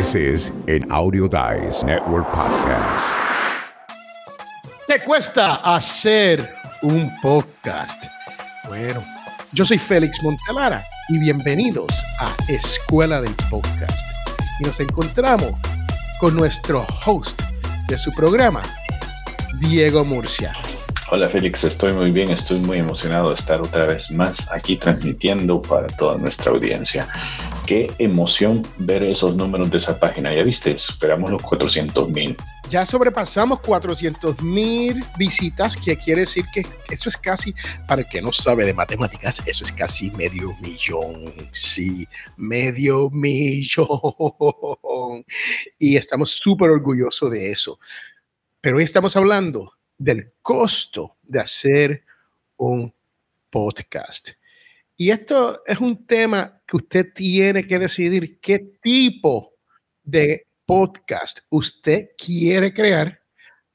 This is an Audio Dice Network podcast. ¿Te cuesta hacer un podcast? Bueno, yo soy Félix Montelara y bienvenidos a Escuela del Podcast. Y nos encontramos con nuestro host de su programa, Diego Murcia. Hola Félix, estoy muy bien, estoy muy emocionado de estar otra vez más aquí transmitiendo para toda nuestra audiencia. Qué emoción ver esos números de esa página, ya viste, superamos los 400 mil. Ya sobrepasamos 400 mil visitas, que quiere decir que eso es casi, para el que no sabe de matemáticas, eso es casi medio millón, sí, medio millón. Y estamos súper orgullosos de eso. Pero hoy estamos hablando del costo de hacer un podcast. Y esto es un tema que usted tiene que decidir qué tipo de podcast usted quiere crear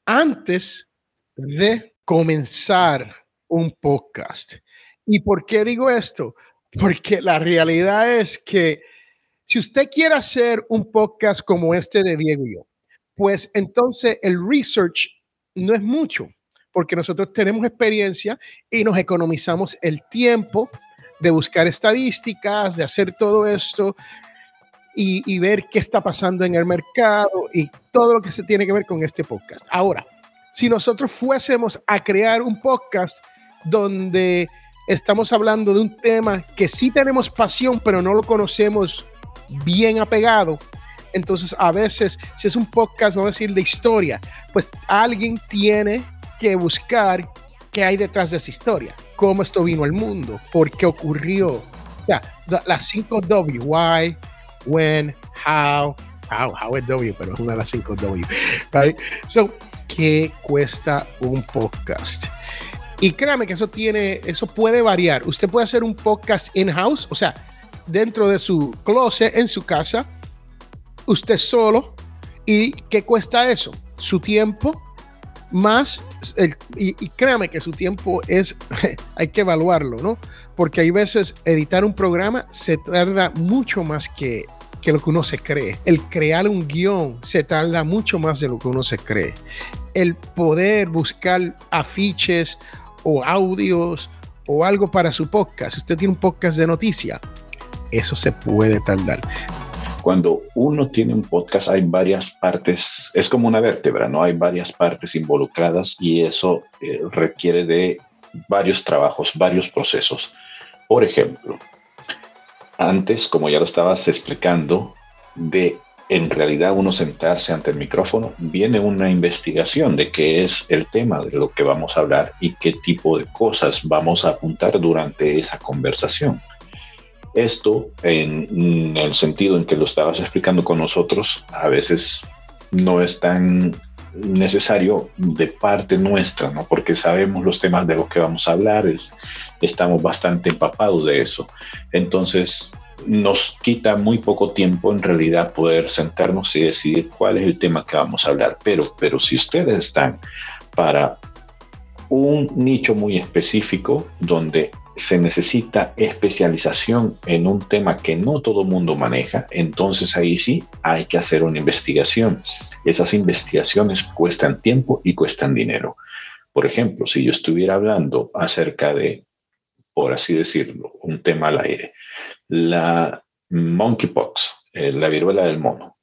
antes de comenzar un podcast. ¿Y por qué digo esto? Porque la realidad es que si usted quiere hacer un podcast como este de Diego y yo, pues entonces el research no es mucho, porque nosotros tenemos experiencia y nos economizamos el tiempo de buscar estadísticas, de hacer todo esto y, ver qué está pasando en el mercado y todo lo que se tiene que ver con este podcast. Ahora, si nosotros fuésemos a crear un podcast donde estamos hablando de un tema que sí tenemos pasión, pero no lo conocemos bien apegado, entonces, a veces, si es un podcast, vamos a decir, de historia, pues alguien tiene que buscar qué hay detrás de esa historia, cómo esto vino al mundo, por qué ocurrió. O sea, las 5 W, why, when, how, how, how es W, pero es una de las 5 W. Right? So, ¿qué cuesta un podcast? Y créame que eso tiene, eso puede variar. Usted puede hacer un podcast in-house, o sea, dentro de su closet, en su casa, usted solo. ¿Y qué cuesta eso? Su tiempo más, y, créame que su tiempo es, hay que evaluarlo, ¿no? Porque hay veces editar un programa se tarda mucho más que, que lo que uno se cree. El crear un guion se tarda mucho más de lo que uno se cree. El poder buscar afiches o audios o algo para su podcast. Si usted tiene un podcast de noticia, eso se puede tardar cuando uno tiene un podcast hay varias partes, es como una vértebra, ¿no? Hay varias partes involucradas y eso eh, requiere de varios trabajos, varios procesos. Por ejemplo, antes, como ya lo estabas explicando, de en realidad uno sentarse ante el micrófono, viene una investigación de qué es el tema de lo que vamos a hablar y qué tipo de cosas vamos a apuntar durante esa conversación. Esto, en, el sentido en que lo estabas explicando con nosotros, a veces no es tan necesario de parte nuestra, ¿no? Porque sabemos los temas de los que vamos a hablar, estamos bastante empapados de eso. Entonces, nos quita muy poco tiempo en realidad poder sentarnos y decidir cuál es el tema que vamos a hablar. Pero, pero si ustedes están para un nicho muy específico donde se necesita especialización en un tema que no todo mundo maneja, entonces ahí sí hay que hacer una investigación. Esas investigaciones cuestan tiempo y cuestan dinero. Por ejemplo, si yo estuviera hablando acerca de, por así decirlo, un tema al aire, la monkeypox, eh, la viruela del mono.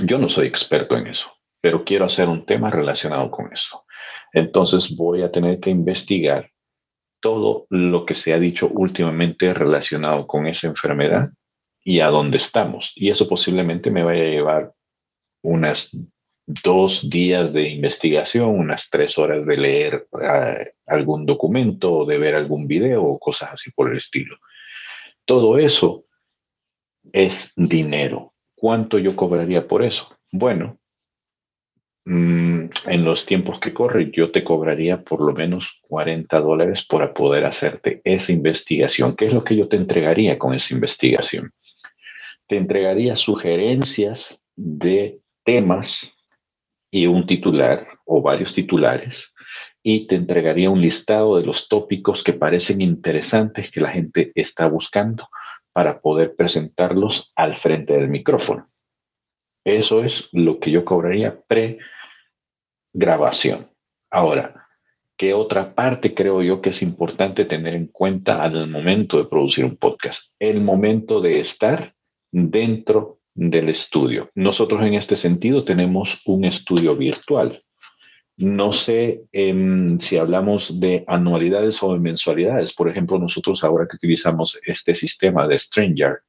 Yo no soy experto en eso, pero quiero hacer un tema relacionado con eso. Entonces voy a tener que investigar todo lo que se ha dicho últimamente relacionado con esa enfermedad y a dónde estamos. Y eso posiblemente me vaya a llevar unas dos días de investigación, unas tres horas de leer eh, algún documento o de ver algún video o cosas así por el estilo. Todo eso es dinero. ¿Cuánto yo cobraría por eso? Bueno, Mm, en los tiempos que corren, yo te cobraría por lo menos 40 dólares para poder hacerte esa investigación. ¿Qué es lo que yo te entregaría con esa investigación? Te entregaría sugerencias de temas y un titular o varios titulares y te entregaría un listado de los tópicos que parecen interesantes que la gente está buscando para poder presentarlos al frente del micrófono. Eso es lo que yo cobraría pre-grabación. Ahora, ¿qué otra parte creo yo que es importante tener en cuenta al momento de producir un podcast? El momento de estar dentro del estudio. Nosotros en este sentido tenemos un estudio virtual. No sé em, si hablamos de anualidades o de mensualidades. Por ejemplo, nosotros ahora que utilizamos este sistema de Stranger,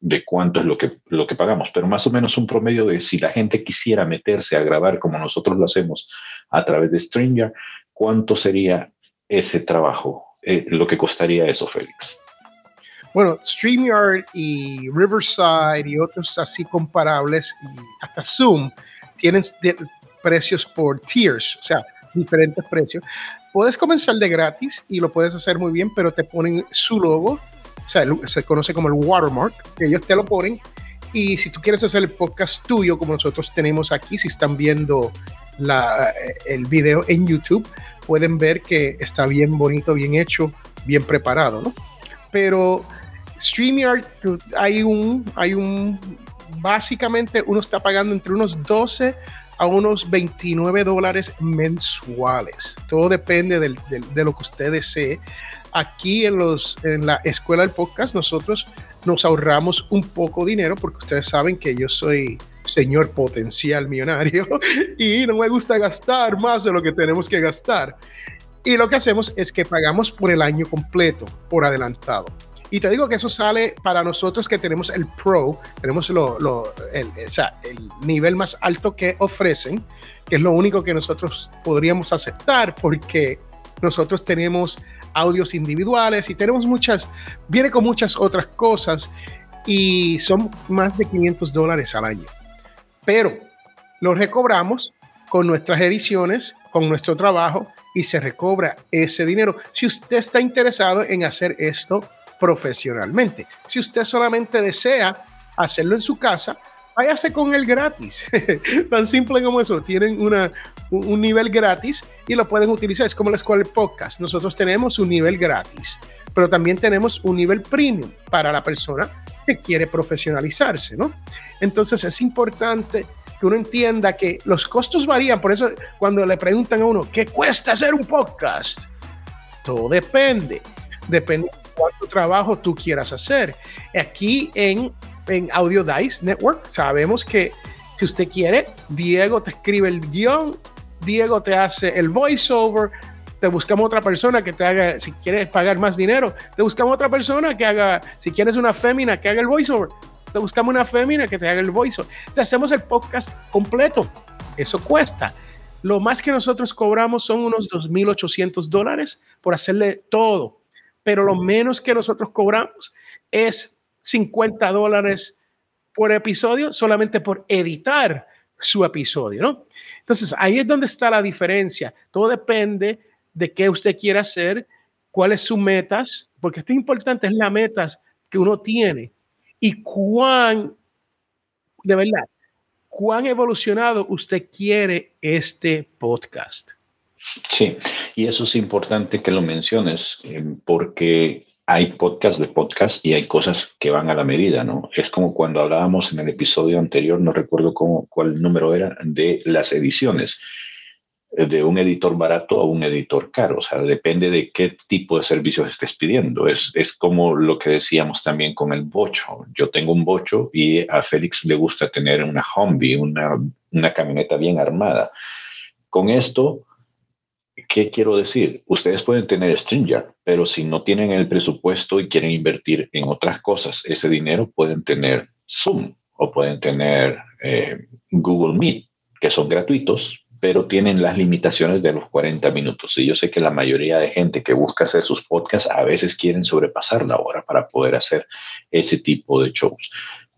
de cuánto es lo que, lo que pagamos, pero más o menos un promedio de si la gente quisiera meterse a grabar como nosotros lo hacemos a través de Stranger, ¿cuánto sería ese trabajo? Eh, lo que costaría eso, Félix. Bueno, StreamYard y Riverside y otros así comparables y hasta Zoom tienen precios por tiers, o sea, diferentes precios. Puedes comenzar de gratis y lo puedes hacer muy bien, pero te ponen su logo, o sea, se conoce como el watermark, que ellos te lo ponen. Y si tú quieres hacer el podcast tuyo, como nosotros tenemos aquí, si están viendo eh, el video en YouTube, pueden ver que está bien bonito, bien hecho, bien preparado, ¿no? Pero StreamYard, hay un, hay un, básicamente uno está pagando entre unos 12 a unos 29 dólares mensuales. Todo depende de lo que usted desee. Aquí en, en la escuela del podcast nosotros nos ahorramos un poco dinero porque ustedes saben que yo soy señor potencial millonario y no me gusta gastar más de lo que tenemos que gastar. Y lo que hacemos es que pagamos por el año completo, por adelantado. Y te digo que eso sale para nosotros que tenemos el Pro, tenemos lo, lo, el, o sea, el nivel más alto que ofrecen, que es lo único que nosotros podríamos aceptar porque nosotros tenemos audios individuales y tenemos muchas, viene con muchas otras cosas y son más de 500 dólares al año. Pero lo recobramos con nuestras ediciones, con nuestro trabajo y se recobra ese dinero. Si usted está interesado en hacer esto profesionalmente. Si usted solamente desea hacerlo en su casa, váyase con el gratis. Tan simple como eso. Tienen una, un nivel gratis y lo pueden utilizar. Es como la escuela de podcast. Nosotros tenemos un nivel gratis, pero también tenemos un nivel premium para la persona que quiere profesionalizarse, ¿no? Entonces es importante que uno entienda que los costos varían. Por eso cuando le preguntan a uno, ¿qué cuesta hacer un podcast? Todo depende. Depende cuánto trabajo tú quieras hacer. Aquí en, en Audio Dice Network sabemos que si usted quiere, Diego te escribe el guion, Diego te hace el voiceover, te buscamos otra persona que te haga, si quieres pagar más dinero, te buscamos otra persona que haga, si quieres una fémina que haga el voiceover, te buscamos una fémina que te haga el voiceover. Te hacemos el podcast completo. Eso cuesta. Lo más que nosotros cobramos son unos 2.800 dólares por hacerle todo pero lo menos que nosotros cobramos es 50 dólares por episodio solamente por editar su episodio, ¿no? Entonces, ahí es donde está la diferencia. Todo depende de qué usted quiera hacer, cuáles sus metas, porque esto es importante, es las metas que uno tiene y cuán, de verdad, cuán evolucionado usted quiere este podcast. Sí, y eso es importante que lo menciones, eh, porque hay podcast de podcast y hay cosas que van a la medida, ¿no? Es como cuando hablábamos en el episodio anterior, no recuerdo cuál número era, de las ediciones, de un editor barato a un editor caro, o sea, depende de qué tipo de servicios estés pidiendo. Es, es como lo que decíamos también con el bocho. Yo tengo un bocho y a Félix le gusta tener una Humvee, una, una camioneta bien armada. Con esto ¿Qué quiero decir? Ustedes pueden tener StreamYard, pero si no tienen el presupuesto y quieren invertir en otras cosas, ese dinero pueden tener Zoom o pueden tener eh, Google Meet, que son gratuitos, pero tienen las limitaciones de los 40 minutos. Y yo sé que la mayoría de gente que busca hacer sus podcasts a veces quieren sobrepasar la hora para poder hacer ese tipo de shows.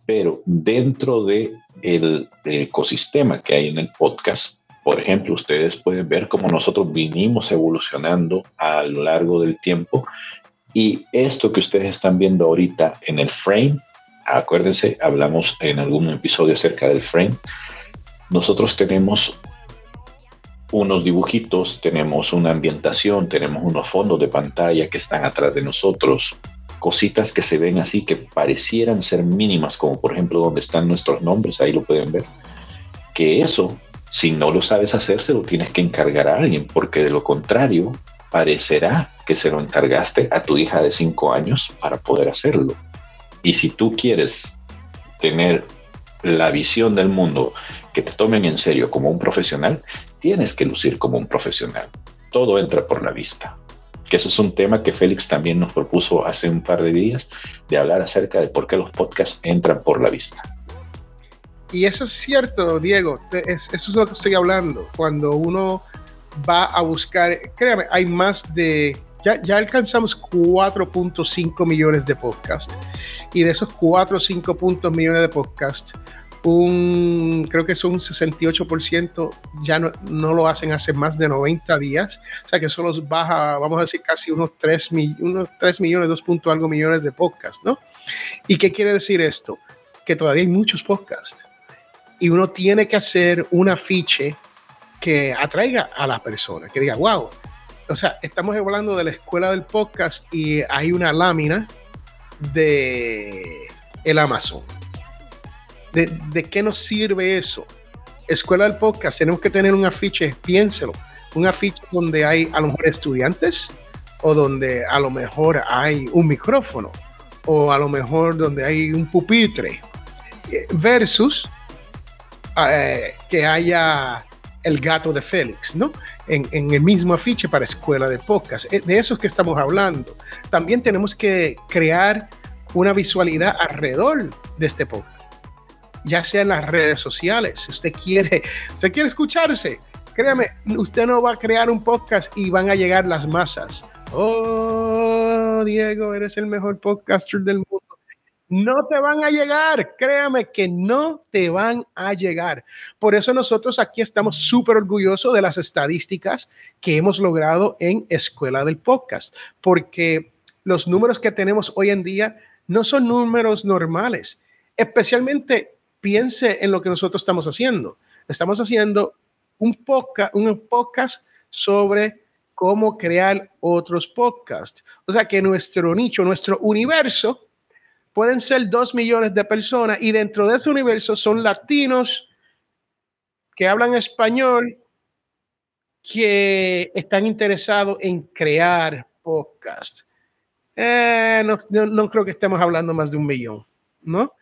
Pero dentro del el ecosistema que hay en el podcast, por ejemplo, ustedes pueden ver cómo nosotros vinimos evolucionando a lo largo del tiempo. Y esto que ustedes están viendo ahorita en el frame, acuérdense, hablamos en algún episodio acerca del frame, nosotros tenemos unos dibujitos, tenemos una ambientación, tenemos unos fondos de pantalla que están atrás de nosotros, cositas que se ven así, que parecieran ser mínimas, como por ejemplo donde están nuestros nombres, ahí lo pueden ver, que eso, si no lo sabes hacer, se lo tienes que encargar a alguien, porque de lo contrario, parecerá que se lo encargaste a tu hija de 5 años para poder hacerlo. Y si tú quieres tener la visión del mundo, que te tomen en serio como un profesional, tienes que lucir como un profesional. Todo entra por la vista. Que eso es un tema que Félix también nos propuso hace un par de días, de hablar acerca de por qué los podcasts entran por la vista. Y eso es cierto, Diego, eso es lo que estoy hablando. Cuando uno va a buscar, créame, hay más de ya, ya, alcanzamos 4.5 millones de podcasts. Y de esos 4 o 5 puntos millones de podcasts, un, creo que son un 68% ya no, lo hacen hace más de 90 días. O sea que solo baja, vamos a decir, casi unos 3, unos 3 millones, 2 puntos algo millones de podcasts, ¿no? ¿Y qué quiere decir esto? Que todavía hay muchos podcasts. Y uno tiene que hacer un afiche que atraiga a la persona, que diga, wow. O sea, estamos hablando de la escuela del podcast y hay una lámina de el Amazon ¿De, qué nos sirve eso? Escuela del podcast, tenemos que tener un afiche, piénselo, un afiche donde hay a lo mejor estudiantes o donde a lo mejor hay un micrófono o a lo mejor donde hay un pupitre eh, versus eh, que haya el gato de Félix, ¿no? En, el mismo afiche para escuela de podcast. Eh, de eso es que estamos hablando. También tenemos que crear una visualidad alrededor de este podcast ya sea en las redes sociales. Si usted quiere, usted quiere escucharse, créame, usted no va a crear un podcast y van a llegar las masas. Oh, Diego, eres el mejor podcaster del mundo. No te van a llegar, créame que no te van a llegar. Por eso nosotros aquí estamos súper orgullosos de las estadísticas que hemos logrado en Escuela del Podcast, porque los números que tenemos hoy en día no son números normales, especialmente piense en lo que nosotros estamos haciendo. Estamos haciendo un podcast, sobre cómo crear otros podcasts. O sea que nuestro nicho, nuestro universo, pueden ser dos millones de personas y dentro de ese universo son latinos que hablan español que están interesados en crear podcasts. Eh, no, no, creo que estemos hablando más de un millón, ¿no?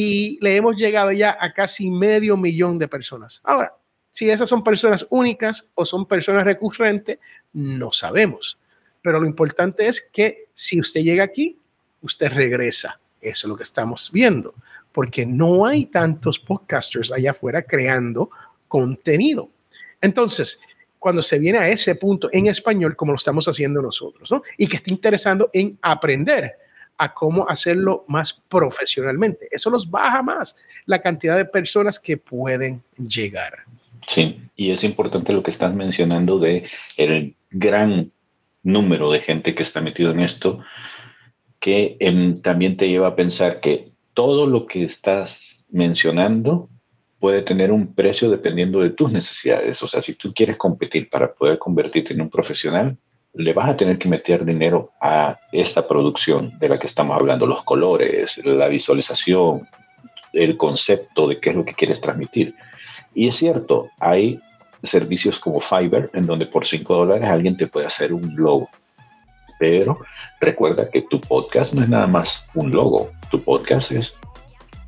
y le hemos llegado ya a casi medio millón de personas. Ahora, si esas son personas únicas o son personas recurrentes, no sabemos. Pero lo importante es que si usted llega aquí, usted regresa. Eso es lo que estamos viendo, porque no hay tantos podcasters allá afuera creando contenido. Entonces, cuando se viene a ese punto en español, como lo estamos haciendo nosotros, ¿no? Y que está interesando en aprender a cómo hacerlo más profesionalmente. Eso nos baja más la cantidad de personas que pueden llegar. Sí, y es importante lo que estás mencionando de el gran número de gente que está metido en esto, que em, también te lleva a pensar que todo lo que estás mencionando puede tener un precio dependiendo de tus necesidades. O sea, si tú quieres competir para poder convertirte en un profesional, le vas a tener que meter dinero a esta producción de la que estamos hablando, los colores, la visualización, el concepto de qué es lo que quieres transmitir. Y es cierto, hay servicios como Fiverr en donde por 5 dólares alguien te puede hacer un logo. Pero recuerda que tu podcast no es nada más un logo, tu podcast es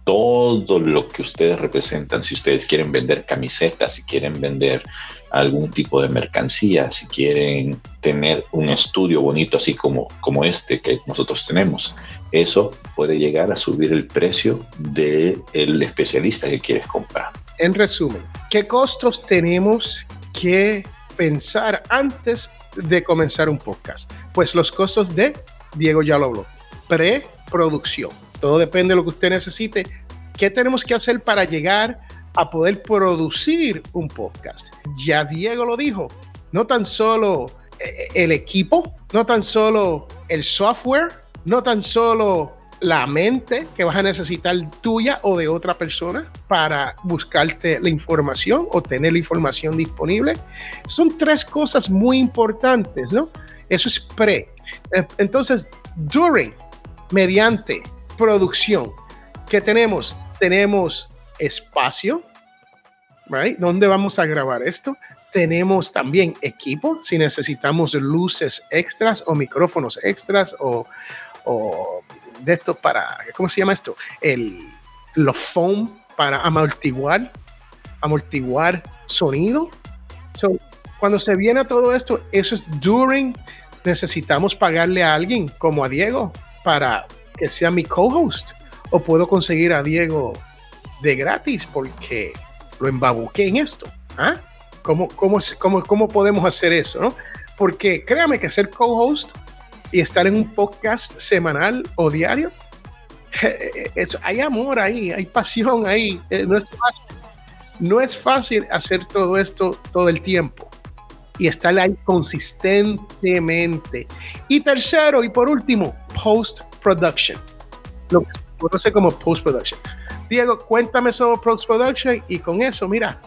todo lo que ustedes representan, si ustedes quieren vender camisetas, si quieren vender algún tipo de mercancía, si quieren tener un estudio bonito así como, como este que nosotros tenemos, eso puede llegar a subir el precio del el especialista que quieres comprar. En resumen, ¿qué costos tenemos que pensar antes de comenzar un podcast? Pues los costos de, Diego ya lo habló, preproducción todo depende de lo que usted necesite. ¿Qué tenemos que hacer para llegar a poder producir un podcast? Ya Diego lo dijo, no tan solo eh, el equipo, no tan solo el software, no tan solo la mente que vas a necesitar tuya o de otra persona para buscarte la información o tener la información disponible. Son tres cosas muy importantes, ¿no? Eso es pre. Eh, entonces, during, mediante producción, ¿qué tenemos? Tenemos espacio, right? ¿Dónde vamos a grabar esto? Tenemos también equipo, si necesitamos luces extras o micrófonos extras o, o de esto para, ¿cómo se llama esto? El, los foam para amortiguar, amortiguar sonido. cuando se viene a todo esto, eso es during, necesitamos pagarle a alguien como a Diego para que sea mi co-host. O puedo conseguir a Diego de gratis porque lo embabuqué en esto. ¿Ah? ¿Cómo, cómo, cómo, cómo podemos hacer eso? ¿no? Porque créame que ser co-host y estar en un podcast semanal o diario, eso, hay amor ahí, hay pasión ahí. Eh, no es fácil. No es fácil hacer todo esto todo el tiempo y estar ahí consistentemente. Y tercero y por último, post production. Lo que se conoce como post production. Diego, cuéntame sobre post production y con eso, mira,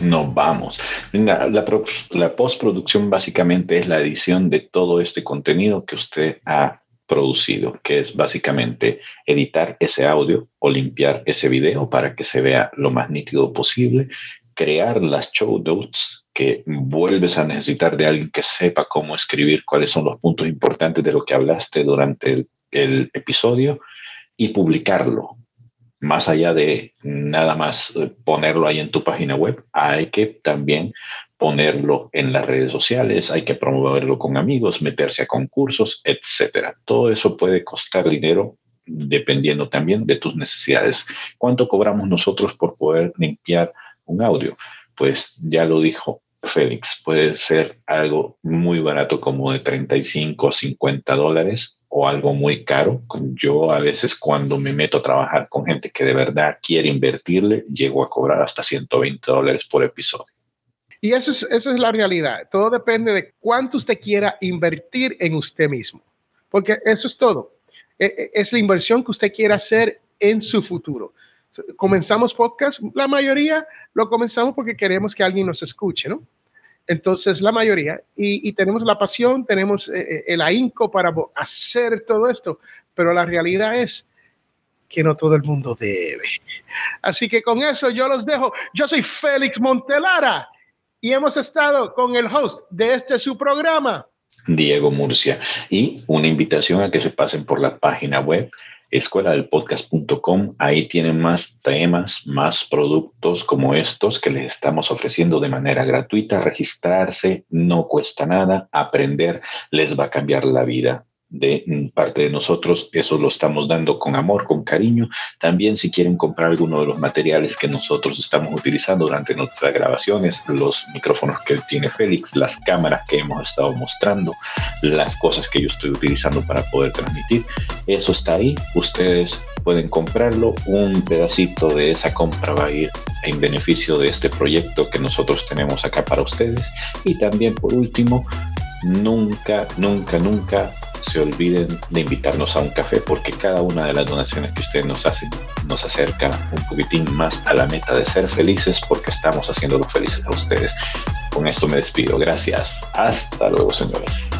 nos vamos. La, postproducción básicamente es la edición de todo este contenido que usted ha producido, que es básicamente editar ese audio o limpiar ese video para que se vea lo más nítido posible, crear las show notes que vuelves a necesitar de alguien que sepa cómo escribir cuáles son los puntos importantes de lo que hablaste durante el episodio y publicarlo más allá de nada más eh, ponerlo ahí en tu página web, hay que también ponerlo en las redes sociales, hay que promoverlo con amigos, meterse a concursos, etcétera. Todo eso puede costar dinero dependiendo también de tus necesidades. ¿Cuánto cobramos nosotros por poder limpiar un audio? Pues ya lo dijo Félix, puede ser algo muy barato como de 35 o 50 dólares o algo muy caro. Yo a veces cuando me meto a trabajar con gente que de verdad quiere invertirle, llego a cobrar hasta 120 dólares por episodio. Y eso es, esa es la realidad. Todo depende de cuánto usted quiera invertir en usted mismo. Porque eso es todo. E, e, es la inversión que usted quiera hacer en su futuro. Comenzamos podcast, la mayoría lo comenzamos porque queremos que alguien nos escuche, ¿no? Entonces, la mayoría, y, tenemos la pasión, tenemos eh, eh, el ahínco para hacer todo esto, pero la realidad es que no todo el mundo debe. Así que con eso yo los dejo. Yo soy Félix Montelara y hemos estado con el host de este su programa. Diego Murcia. Y una invitación a que se pasen por la página web escuela del podcast.com. Ahí tienen más temas, más productos como estos que les estamos ofreciendo de manera gratuita. Registrarse no cuesta nada, aprender les va a cambiar la vida de parte de nosotros, eso lo estamos dando con amor, con cariño. También si quieren comprar alguno de los materiales que nosotros estamos utilizando durante nuestras grabaciones, los micrófonos que tiene Félix, las cámaras que hemos estado mostrando, las cosas que yo estoy utilizando para poder transmitir, eso está ahí. Ustedes pueden comprarlo. Un pedacito de esa compra va a ir en beneficio de este proyecto que nosotros tenemos acá para ustedes. Y también por último, nunca, nunca, nunca se olviden de invitarnos a un café porque cada una de las donaciones que ustedes nos hacen nos acerca un poquitín más a la meta de ser felices porque estamos haciéndolo felices a ustedes. Con esto me despido. Gracias. Hasta luego, señores.